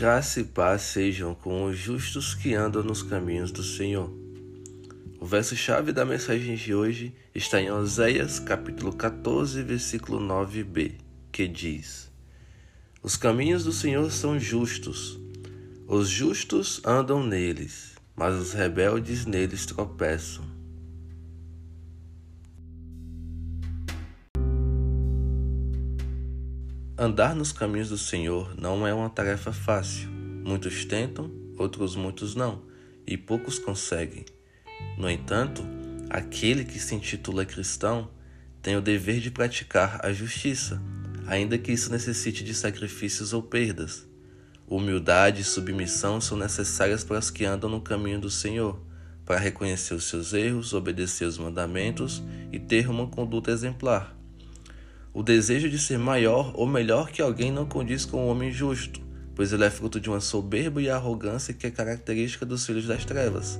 Graça e paz sejam com os justos que andam nos caminhos do Senhor. O verso-chave da mensagem de hoje está em Oséias, capítulo 14, versículo 9b, que diz: Os caminhos do Senhor são justos, os justos andam neles, mas os rebeldes neles tropeçam. Andar nos caminhos do Senhor não é uma tarefa fácil. Muitos tentam, outros muitos não, e poucos conseguem. No entanto, aquele que se intitula cristão tem o dever de praticar a justiça, ainda que isso necessite de sacrifícios ou perdas. Humildade e submissão são necessárias para os que andam no caminho do Senhor, para reconhecer os seus erros, obedecer os mandamentos e ter uma conduta exemplar. O desejo de ser maior ou melhor que alguém não condiz com o homem justo, pois ele é fruto de uma soberba e arrogância que é característica dos filhos das trevas.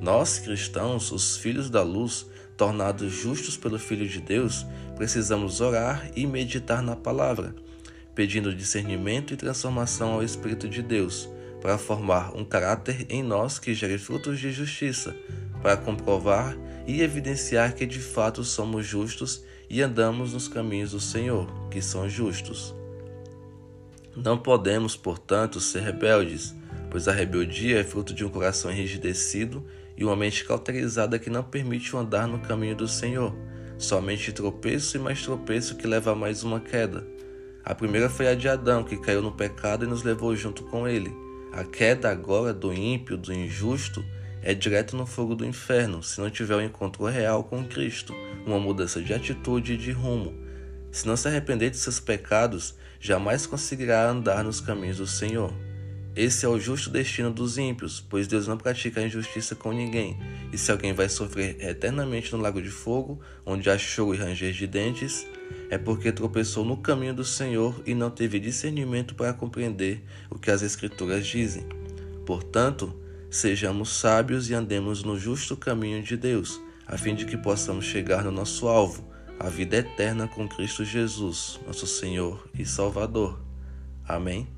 Nós, cristãos, os filhos da luz, tornados justos pelo Filho de Deus, precisamos orar e meditar na palavra, pedindo discernimento e transformação ao Espírito de Deus, para formar um caráter em nós que gere frutos de justiça, para comprovar e evidenciar que de fato somos justos e andamos nos caminhos do Senhor, que são justos. Não podemos, portanto, ser rebeldes, pois a rebeldia é fruto de um coração enrijecido e uma mente cauterizada que não permite o andar no caminho do Senhor. Somente tropeço e mais tropeço que leva a mais uma queda. A primeira foi a de Adão, que caiu no pecado e nos levou junto com ele. A queda agora do ímpio, do injusto, é direto no fogo do inferno se não tiver um encontro real com Cristo, uma mudança de atitude e de rumo. Se não se arrepender de seus pecados, jamais conseguirá andar nos caminhos do Senhor. Esse é o justo destino dos ímpios, pois Deus não pratica injustiça com ninguém, e se alguém vai sofrer eternamente no lago de fogo, onde há choro e ranger de dentes, é porque tropeçou no caminho do Senhor e não teve discernimento para compreender o que as Escrituras dizem. Portanto, Sejamos sábios e andemos no justo caminho de Deus, a fim de que possamos chegar no nosso alvo, a vida eterna com Cristo Jesus, nosso Senhor e Salvador. Amém.